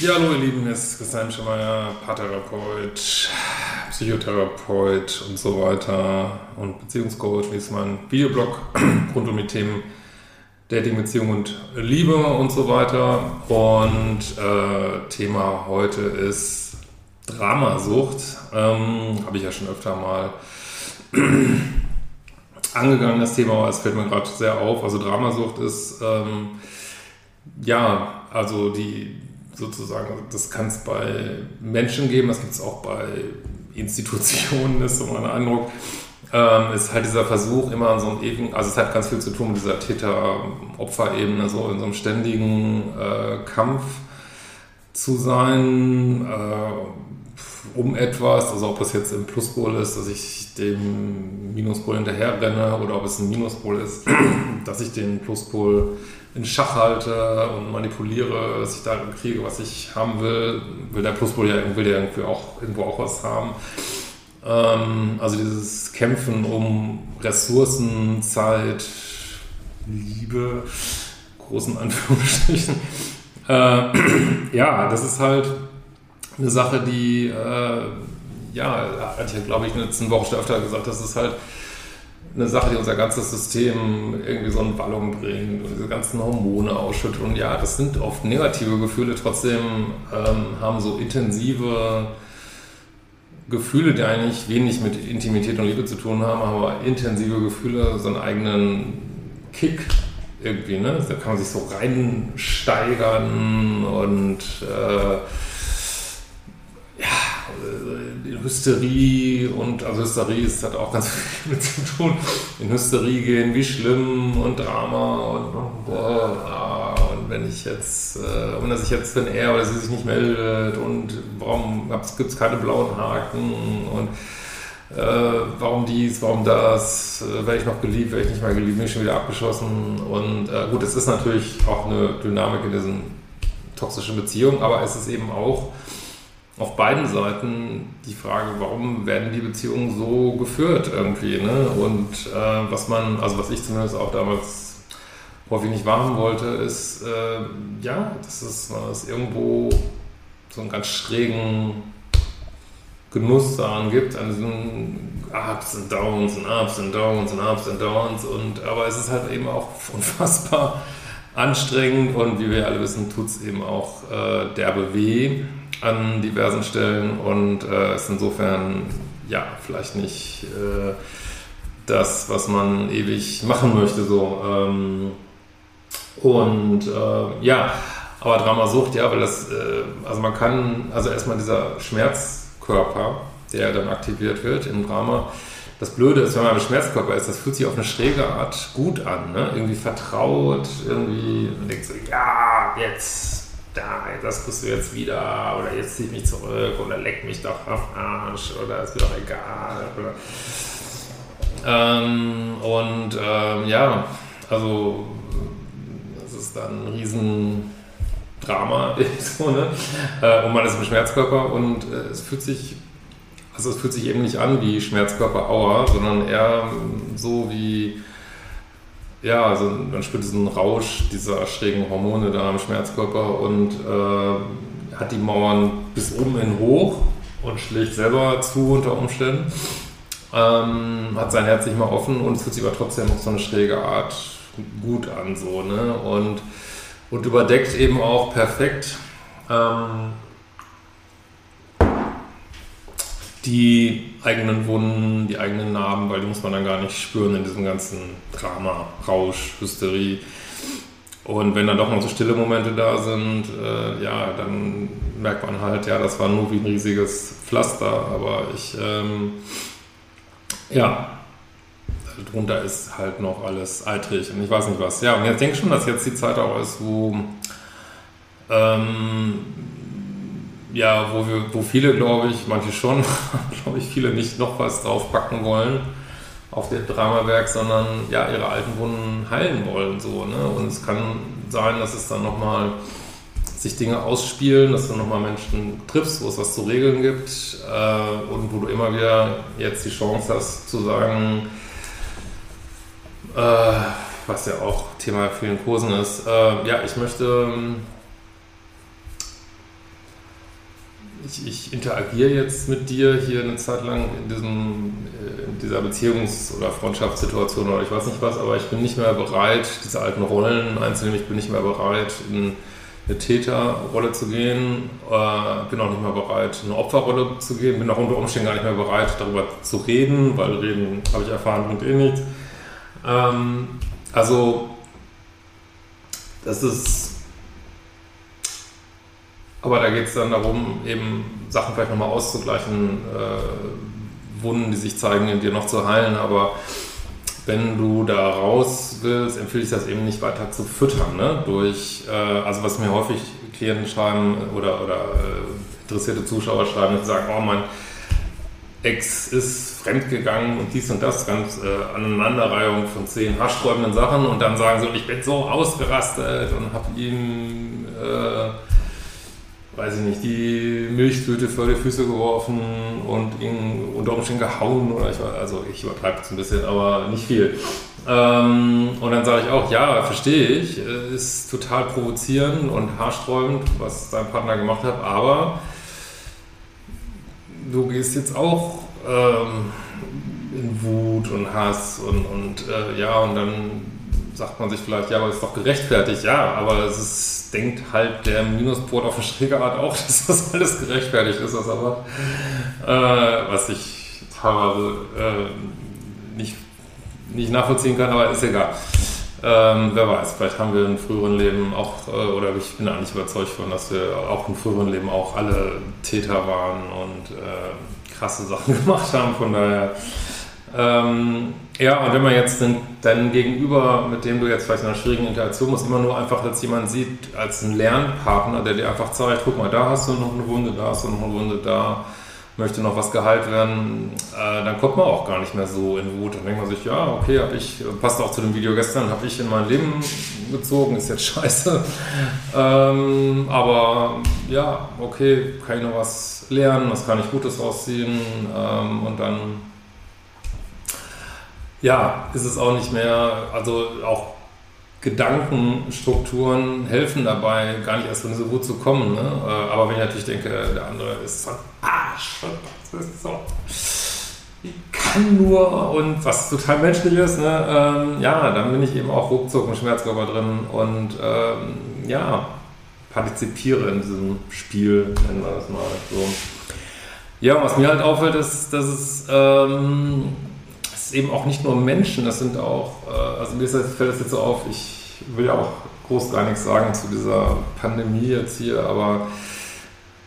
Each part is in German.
Ja, hallo ihr Lieben, hier ist Christian Schemeier, Paartherapeut, Psychotherapeut und so weiter und Beziehungscoach. Wie ist mein Videoblog rund um die Themen Dating, Beziehung und Liebe und so weiter. Und äh, Thema heute ist Dramasucht. Ähm, Habe ich ja schon öfter mal angegangen, das Thema, aber es fällt mir gerade sehr auf. Also Dramasucht ist, ähm, ja, also die sozusagen, das kann es bei Menschen geben, das gibt es auch bei Institutionen, ist so mein Eindruck. Ähm, ist halt dieser Versuch immer an so einem ewigen, also es hat ganz viel zu tun mit dieser Täter-Opfer-Ebene, so in so einem ständigen äh, Kampf zu sein, äh, um etwas, also ob das jetzt im Pluspol ist, dass ich dem Minuspol hinterher renne oder ob es ein Minuspol ist, dass ich den Pluspol in Schach halte und manipuliere, dass ich da kriege, was ich haben will, will der Pluspol ja will der irgendwie auch irgendwo auch was haben. Ähm, also dieses Kämpfen um Ressourcen, Zeit, Liebe, großen Anführungsstrichen. Äh, ja, das ist halt eine Sache, die, äh, ja, hatte ich ja, glaube ich, letzten Woche schon öfter gesagt, das ist halt eine Sache, die unser ganzes System irgendwie so in Wallung bringt und diese ganzen Hormone ausschüttet. Und ja, das sind oft negative Gefühle, trotzdem ähm, haben so intensive Gefühle, die eigentlich wenig mit Intimität und Liebe zu tun haben, aber intensive Gefühle, so einen eigenen Kick irgendwie, ne? Da kann man sich so reinsteigern und äh, Hysterie und also Hysterie ist, hat auch ganz viel mit zu tun. In Hysterie gehen, wie schlimm und Drama und, und, und wenn ich jetzt, äh, wenn er sich jetzt, wenn er oder sie sich nicht meldet und warum gibt es keine blauen Haken und äh, warum dies, warum das, äh, werde ich noch geliebt, werde ich nicht mehr geliebt, bin ich schon wieder abgeschossen und äh, gut, es ist natürlich auch eine Dynamik in diesen toxischen Beziehungen, aber es ist eben auch auf beiden Seiten die Frage, warum werden die Beziehungen so geführt irgendwie, ne? Und äh, was man, also was ich zumindest auch damals häufig nicht wahrhaben wollte, ist, äh, ja, dass es, es irgendwo so einen ganz schrägen Genuss daran gibt, an diesen Ups und Downs und Ups und Downs und Ups und Downs und aber es ist halt eben auch unfassbar anstrengend und wie wir alle wissen, tut es eben auch äh, derbe weh an diversen Stellen und äh, ist insofern ja vielleicht nicht äh, das, was man ewig machen möchte. So. Ähm, und äh, ja, aber Dramasucht, ja, weil das, äh, also man kann, also erstmal dieser Schmerzkörper, der dann aktiviert wird im Drama, das Blöde ist, wenn man im Schmerzkörper ist, das fühlt sich auf eine schräge Art gut an, ne? irgendwie vertraut, irgendwie, man denkt so, ja, jetzt da, das kriegst du jetzt wieder oder jetzt zieh ich mich zurück oder leck mich doch auf Arsch oder ist mir doch egal. Oder, ähm, und ähm, ja, also das ist dann ein Riesendrama so, ne? Äh, und man ist im Schmerzkörper und äh, es fühlt sich also es fühlt sich eben nicht an wie Schmerzkörper Aua, sondern eher so wie ja, also man spürt diesen Rausch dieser schrägen Hormone da im Schmerzkörper und äh, hat die Mauern bis oben hin hoch und schlägt selber zu unter Umständen. Ähm, hat sein Herz nicht mal offen und es fühlt sich aber trotzdem auf so eine schräge Art gut an, so, ne? Und, und überdeckt eben auch perfekt ähm, die eigenen Wunden, die eigenen Narben, weil die muss man dann gar nicht spüren in diesem ganzen Drama, Rausch, Hysterie. Und wenn dann doch noch so stille Momente da sind, äh, ja, dann merkt man halt, ja, das war nur wie ein riesiges Pflaster, aber ich, ähm, ja, drunter ist halt noch alles eitrig und ich weiß nicht was. Ja, und ich denke schon, dass jetzt die Zeit auch ist, wo ähm, ja, wo, wir, wo viele, glaube ich, manche schon, glaube ich, viele nicht noch was draufpacken wollen auf dem Dramawerk, sondern ja, ihre alten Wunden heilen wollen. So, ne? Und es kann sein, dass es dann nochmal sich Dinge ausspielen, dass du nochmal Menschen triffst, wo es was zu regeln gibt äh, und wo du immer wieder jetzt die Chance hast zu sagen, äh, was ja auch Thema vielen Kursen ist, äh, ja, ich möchte ich, ich, interagiere jetzt mit dir hier eine Zeit lang in, diesem, äh, in dieser Beziehungs- oder Freundschaftssituation oder ich weiß nicht was, aber ich bin nicht mehr bereit, diese alten Rollen einzunehmen. Ich bin nicht mehr bereit, in eine Täterrolle zu gehen, äh, bin auch nicht mehr bereit, eine Opferrolle zu gehen, bin auch unter Umständen gar nicht mehr bereit, darüber zu reden, weil reden, habe ich erfahren, bringt eh nichts. Ähm, also, das ist aber da geht es dann darum, eben Sachen vielleicht nochmal auszugleichen, äh, Wunden, die sich zeigen, in dir noch zu heilen. Aber wenn du da raus willst, empfehle ich das eben nicht weiter zu füttern. Ne? Durch, äh, also was mir häufig Klienten schreiben oder, oder äh, interessierte Zuschauer schreiben, die sagen, oh mein Ex ist fremdgegangen und dies und das, ganz äh, Aneinanderreihung von zehn haarsträubenden Sachen und dann sagen sie, ich bin so ausgerastet und habe ihm äh, weiß ich nicht, die Milchtüte vor die Füße geworfen und ihn unter Umständen gehauen oder ich also ich übertreibe es ein bisschen, aber nicht viel. Ähm, und dann sage ich auch, ja, verstehe ich, ist total provozierend und haarsträubend, was dein Partner gemacht hat, aber du gehst jetzt auch ähm, in Wut und Hass und, und äh, ja, und dann sagt man sich vielleicht, ja, aber ist doch gerechtfertigt, ja, aber es ist, denkt halt der Minusport auf eine schräge Art auch, dass das alles gerechtfertigt ist, was aber, äh, was ich teilweise äh, nicht, nicht nachvollziehen kann, aber ist egal. Ähm, wer weiß, vielleicht haben wir in früheren Leben auch, äh, oder ich bin eigentlich überzeugt von, dass wir auch in früheren Leben auch alle Täter waren und äh, krasse Sachen gemacht haben, von daher ähm, ja, und wenn man jetzt den, deinen Gegenüber, mit dem du jetzt vielleicht in einer schwierigen Interaktion musst, immer nur einfach als jemand sieht, als einen Lernpartner, der dir einfach zeigt, guck mal, da hast du noch eine Wunde, da hast du noch eine Wunde, da möchte noch was geheilt werden, äh, dann kommt man auch gar nicht mehr so in Wut. Dann denkt man sich, ja, okay, habe ich, passt auch zu dem Video gestern, habe ich in mein Leben gezogen, ist jetzt scheiße. Ähm, aber ja, okay, kann ich noch was lernen, was kann ich Gutes rausziehen ähm, und dann ja, ist es auch nicht mehr, also auch Gedankenstrukturen helfen dabei, gar nicht erst in diese Wut zu kommen. Ne? Äh, aber wenn ich natürlich denke, der andere ist so ein Arsch, das ist so, ich kann nur und was total menschlich ist, ne? Ähm, ja, dann bin ich eben auch ruckzuck im Schmerzkörper drin und ähm, ja, partizipiere in diesem Spiel, nennen wir das mal so. Ja, was mir halt auffällt, ist, dass es ähm, eben auch nicht nur Menschen, das sind auch, äh, also mir fällt das jetzt so auf, ich will ja auch groß gar nichts sagen zu dieser Pandemie jetzt hier, aber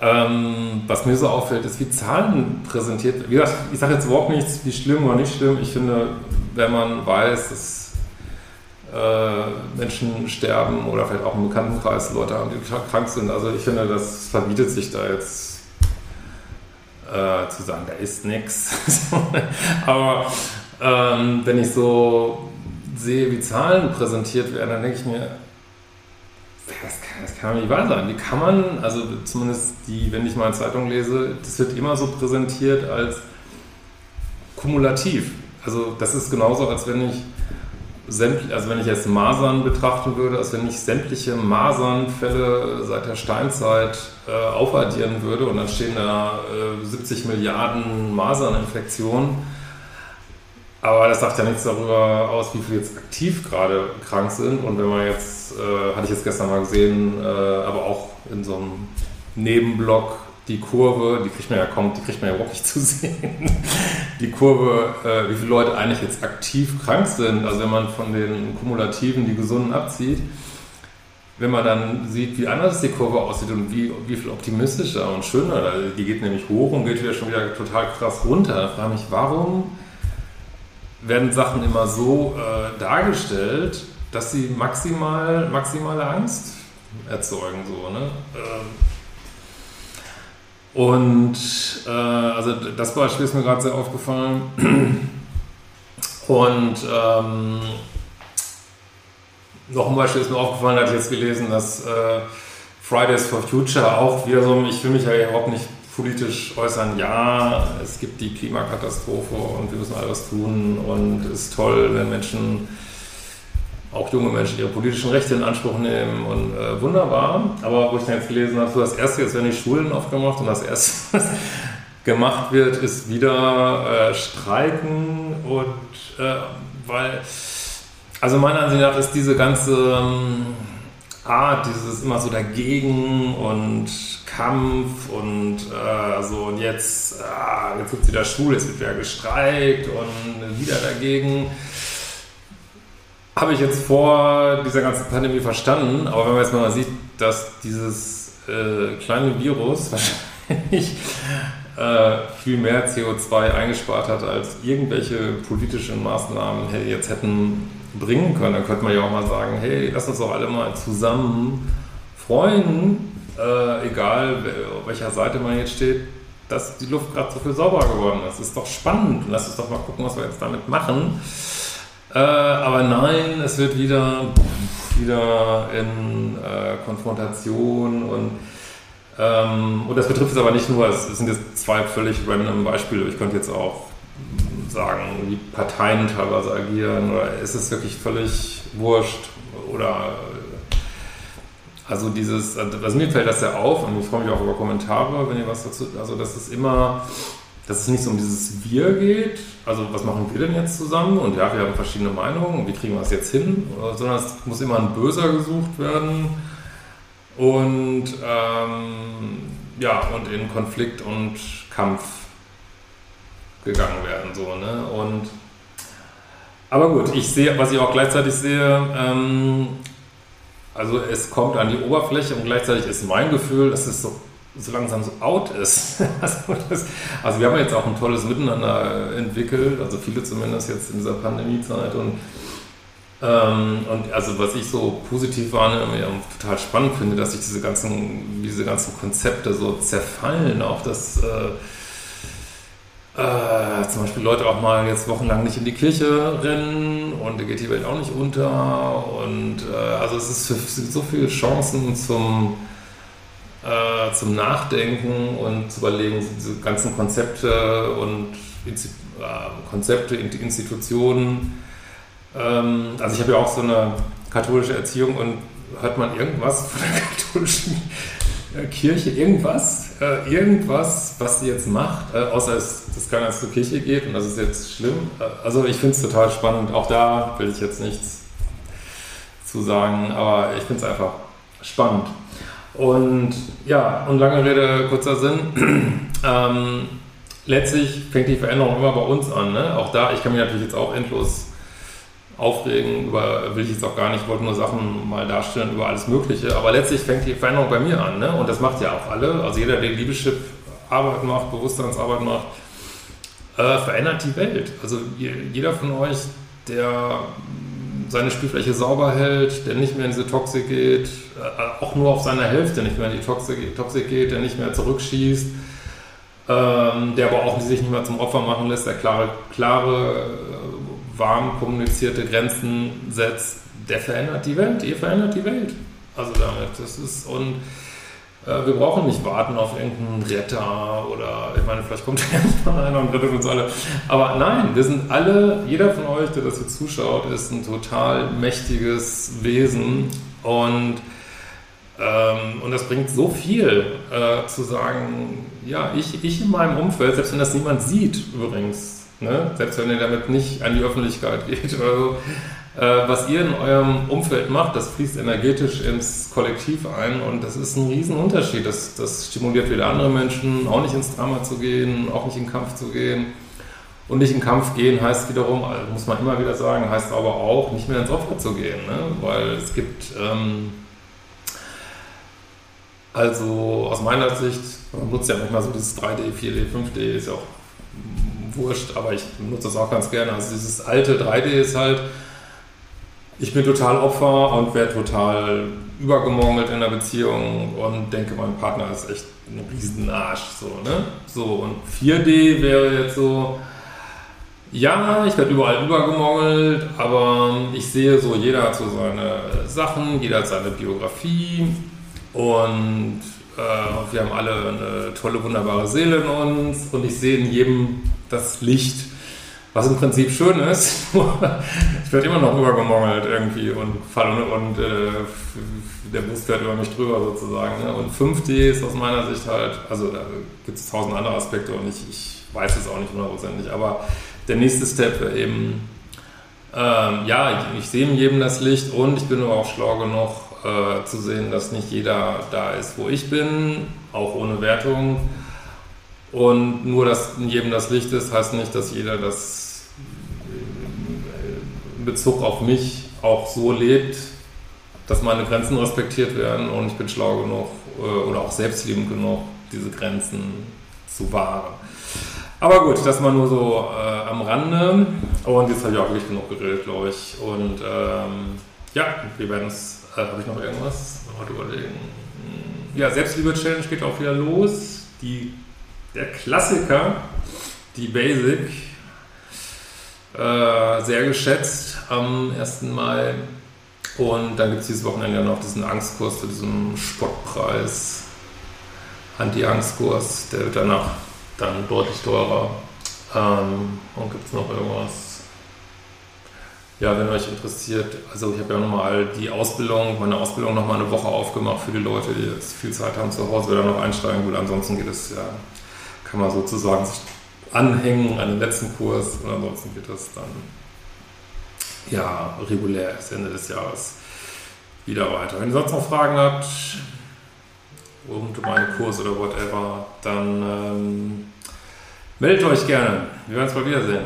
ähm, was mir so auffällt, ist, wie Zahlen präsentiert werden. Wie gesagt, ich sage jetzt überhaupt nichts, wie schlimm oder nicht schlimm. Ich finde, wenn man weiß, dass äh, Menschen sterben oder vielleicht auch im Bekanntenkreis Leute haben, die krank sind, also ich finde, das verbietet sich da jetzt äh, zu sagen, da ist nichts. Aber ähm, wenn ich so sehe, wie Zahlen präsentiert werden, dann denke ich mir, das kann, das kann nicht wahr sein. Wie kann man, also zumindest die, wenn ich mal Zeitung lese, das wird immer so präsentiert als kumulativ. Also das ist genauso, als wenn ich also wenn ich jetzt Masern betrachten würde, als wenn ich sämtliche Masernfälle seit der Steinzeit äh, aufaddieren würde und dann stehen da äh, 70 Milliarden Maserninfektionen aber das sagt ja nichts darüber aus, wie viele jetzt aktiv gerade krank sind. Und wenn man jetzt, äh, hatte ich jetzt gestern mal gesehen, äh, aber auch in so einem Nebenblock die Kurve, die kriegt man ja kommt, die kriegt man ja nicht zu sehen. Die Kurve, äh, wie viele Leute eigentlich jetzt aktiv krank sind. Also wenn man von den Kumulativen die Gesunden abzieht, wenn man dann sieht, wie anders die Kurve aussieht und wie, wie viel optimistischer und schöner, die geht nämlich hoch und geht wieder schon wieder total krass runter. Da frage ich mich, warum werden Sachen immer so äh, dargestellt, dass sie maximal, maximale Angst erzeugen. So, ne? Ähm, und äh, also das Beispiel ist mir gerade sehr aufgefallen. Und ähm, noch ein Beispiel ist mir aufgefallen, da hatte ich jetzt gelesen, dass äh, Fridays for Future auch wieder so, ich will mich ja überhaupt nicht politisch äußern, ja, es gibt die Klimakatastrophe und wir müssen alles tun und es ist toll, wenn Menschen auch junge Menschen ihre politischen Rechte in Anspruch nehmen und äh, wunderbar. Aber wo ich dann jetzt gelesen habe, so das erste jetzt werden die Schulen aufgemacht und das erste, was gemacht wird, ist wieder äh, Streiken und äh, weil, also meiner Ansicht nach ist diese ganze ähm, Art, dieses immer so dagegen und Kampf und äh, so und jetzt, äh, jetzt gibt es wieder Schule, es wird wieder gestreikt und wieder dagegen. Habe ich jetzt vor dieser ganzen Pandemie verstanden, aber wenn man jetzt mal sieht, dass dieses äh, kleine Virus wahrscheinlich äh, viel mehr CO2 eingespart hat, als irgendwelche politischen Maßnahmen jetzt hätten bringen können, dann könnte man ja auch mal sagen, hey, lass uns doch alle mal zusammen freuen, äh, egal auf welcher Seite man jetzt steht, dass die Luft gerade so viel sauberer geworden ist. Das ist doch spannend. Lass uns doch mal gucken, was wir jetzt damit machen. Äh, aber nein, es wird wieder, wieder in äh, Konfrontation und ähm, und das betrifft es aber nicht nur, es sind jetzt zwei völlig random Beispiele. Ich könnte jetzt auch sagen, wie Parteien teilweise agieren oder ist es wirklich völlig wurscht oder also dieses, also mir fällt das ja auf und ich freue mich auch über Kommentare, wenn ihr was dazu, also dass es immer, dass es nicht so um dieses Wir geht, also was machen wir denn jetzt zusammen? Und ja, wir haben verschiedene Meinungen und wie kriegen wir das jetzt hin, sondern es muss immer ein Böser gesucht werden. Und ähm, ja, und in Konflikt und Kampf gegangen werden. So, ne? Und aber gut, ich sehe, was ich auch gleichzeitig sehe, ähm, also es kommt an die Oberfläche und gleichzeitig ist mein Gefühl, dass es so, so langsam so out ist. also, das, also, wir haben jetzt auch ein tolles Miteinander entwickelt, also viele zumindest jetzt in dieser Pandemiezeit und ähm, und also was ich so positiv wahrnehme und total spannend finde, dass sich diese ganzen, diese ganzen Konzepte so zerfallen, auch dass äh, äh, zum Beispiel Leute auch mal jetzt wochenlang nicht in die Kirche rennen und da geht die Welt auch nicht unter. Und äh, also es, ist, gibt so viele Chancen zum, äh, zum Nachdenken und zu überlegen, diese ganzen Konzepte und Insti äh, Konzepte, Institutionen ähm, also ich habe ja auch so eine katholische Erziehung und hört man irgendwas von der katholischen äh, Kirche, irgendwas, äh, irgendwas, was sie jetzt macht, äh, außer es, dass keiner zur Kirche geht und das ist jetzt schlimm. Äh, also ich finde es total spannend. Auch da will ich jetzt nichts zu sagen, aber ich finde es einfach spannend. Und ja, und lange Rede, kurzer Sinn. ähm, letztlich fängt die Veränderung immer bei uns an. Ne? Auch da, ich kann mich natürlich jetzt auch endlos aufregen, über, will ich jetzt auch gar nicht, ich wollte nur Sachen mal darstellen über alles Mögliche, aber letztlich fängt die Veränderung bei mir an, ne? und das macht ja auch alle, also jeder, der Liebeschip Arbeit macht, Bewusstseinsarbeit macht, äh, verändert die Welt. Also jeder von euch, der seine Spielfläche sauber hält, der nicht mehr in diese Toxik geht, äh, auch nur auf seiner Hälfte nicht mehr in die Toxik, Toxik geht, der nicht mehr zurückschießt, ähm, der aber auch sich nicht mehr zum Opfer machen lässt, der klare, klare warm kommunizierte Grenzen setzt, der verändert die Welt. Ihr verändert die Welt. Also damit. Das ist und äh, wir brauchen nicht warten auf irgendeinen Retter oder ich meine, vielleicht kommt irgendwann einer und rettet uns alle. Aber nein, wir sind alle, jeder von euch, der das hier zuschaut, ist ein total mächtiges Wesen und ähm, und das bringt so viel äh, zu sagen, ja, ich, ich in meinem Umfeld, selbst wenn das niemand sieht übrigens, Ne? Selbst wenn ihr damit nicht an die Öffentlichkeit geht oder so. Äh, was ihr in eurem Umfeld macht, das fließt energetisch ins Kollektiv ein und das ist ein Riesenunterschied. Das, das stimuliert wieder andere Menschen, auch nicht ins Drama zu gehen, auch nicht in Kampf zu gehen. Und nicht in Kampf gehen heißt wiederum, also muss man immer wieder sagen, heißt aber auch nicht mehr ins Opfer zu gehen. Ne? Weil es gibt, ähm, also aus meiner Sicht, man nutzt ja manchmal so dieses 3D, 4D, 5D, ist ja auch wurscht, aber ich benutze das auch ganz gerne. Also dieses alte 3D ist halt, ich bin total Opfer und werde total übergemongelt in der Beziehung und denke, mein Partner ist echt ein Riesenarsch. So, ne? so, und 4D wäre jetzt so, ja, ich werde überall übergemongelt, aber ich sehe so, jeder hat so seine Sachen, jeder hat seine Biografie und äh, wir haben alle eine tolle, wunderbare Seele in uns und ich sehe in jedem das Licht. Was im Prinzip schön ist, ich werde immer noch übergemongelt irgendwie und falle und äh, der Bus fährt über mich drüber sozusagen. Ne? Und 5D ist aus meiner Sicht halt, also da gibt es tausend andere Aspekte und ich, ich weiß es auch nicht hundertprozentig, aber der nächste Step wäre eben, ähm, ja, ich, ich sehe in jedem das Licht und ich bin aber auch schlau genug äh, zu sehen, dass nicht jeder da ist, wo ich bin, auch ohne Wertung. Und nur, dass in jedem das Licht ist, heißt nicht, dass jeder das Bezug auf mich auch so lebt, dass meine Grenzen respektiert werden und ich bin schlau genug äh, oder auch selbstliebend genug, diese Grenzen zu wahren. Aber gut, das mal nur so äh, am Rande. Und jetzt habe ich auch wirklich genug geredet, glaube ich. Und ähm, ja, wir werden es. Äh, habe ich noch irgendwas? Mal überlegen. Ja, Selbstliebe-Challenge geht auch wieder los. Die, der Klassiker, die Basic, äh, sehr geschätzt am 1. Mai. Und dann gibt es dieses Wochenende noch diesen Angstkurs zu diesem Spottpreis. Anti-Angstkurs, der wird danach dann deutlich teurer. Ähm, und gibt es noch irgendwas? Ja, wenn euch interessiert, also ich habe ja nochmal die Ausbildung, meine Ausbildung nochmal eine Woche aufgemacht für die Leute, die jetzt viel Zeit haben zu Hause, wer da noch einsteigen will. Ansonsten geht es ja, kann man sozusagen sich anhängen an den letzten Kurs und ansonsten geht das dann ja regulär bis Ende des Jahres wieder weiter. Wenn ihr sonst noch Fragen habt, rund um einen Kurs oder whatever, dann ähm, meldet euch gerne. Wir werden uns bald wiedersehen.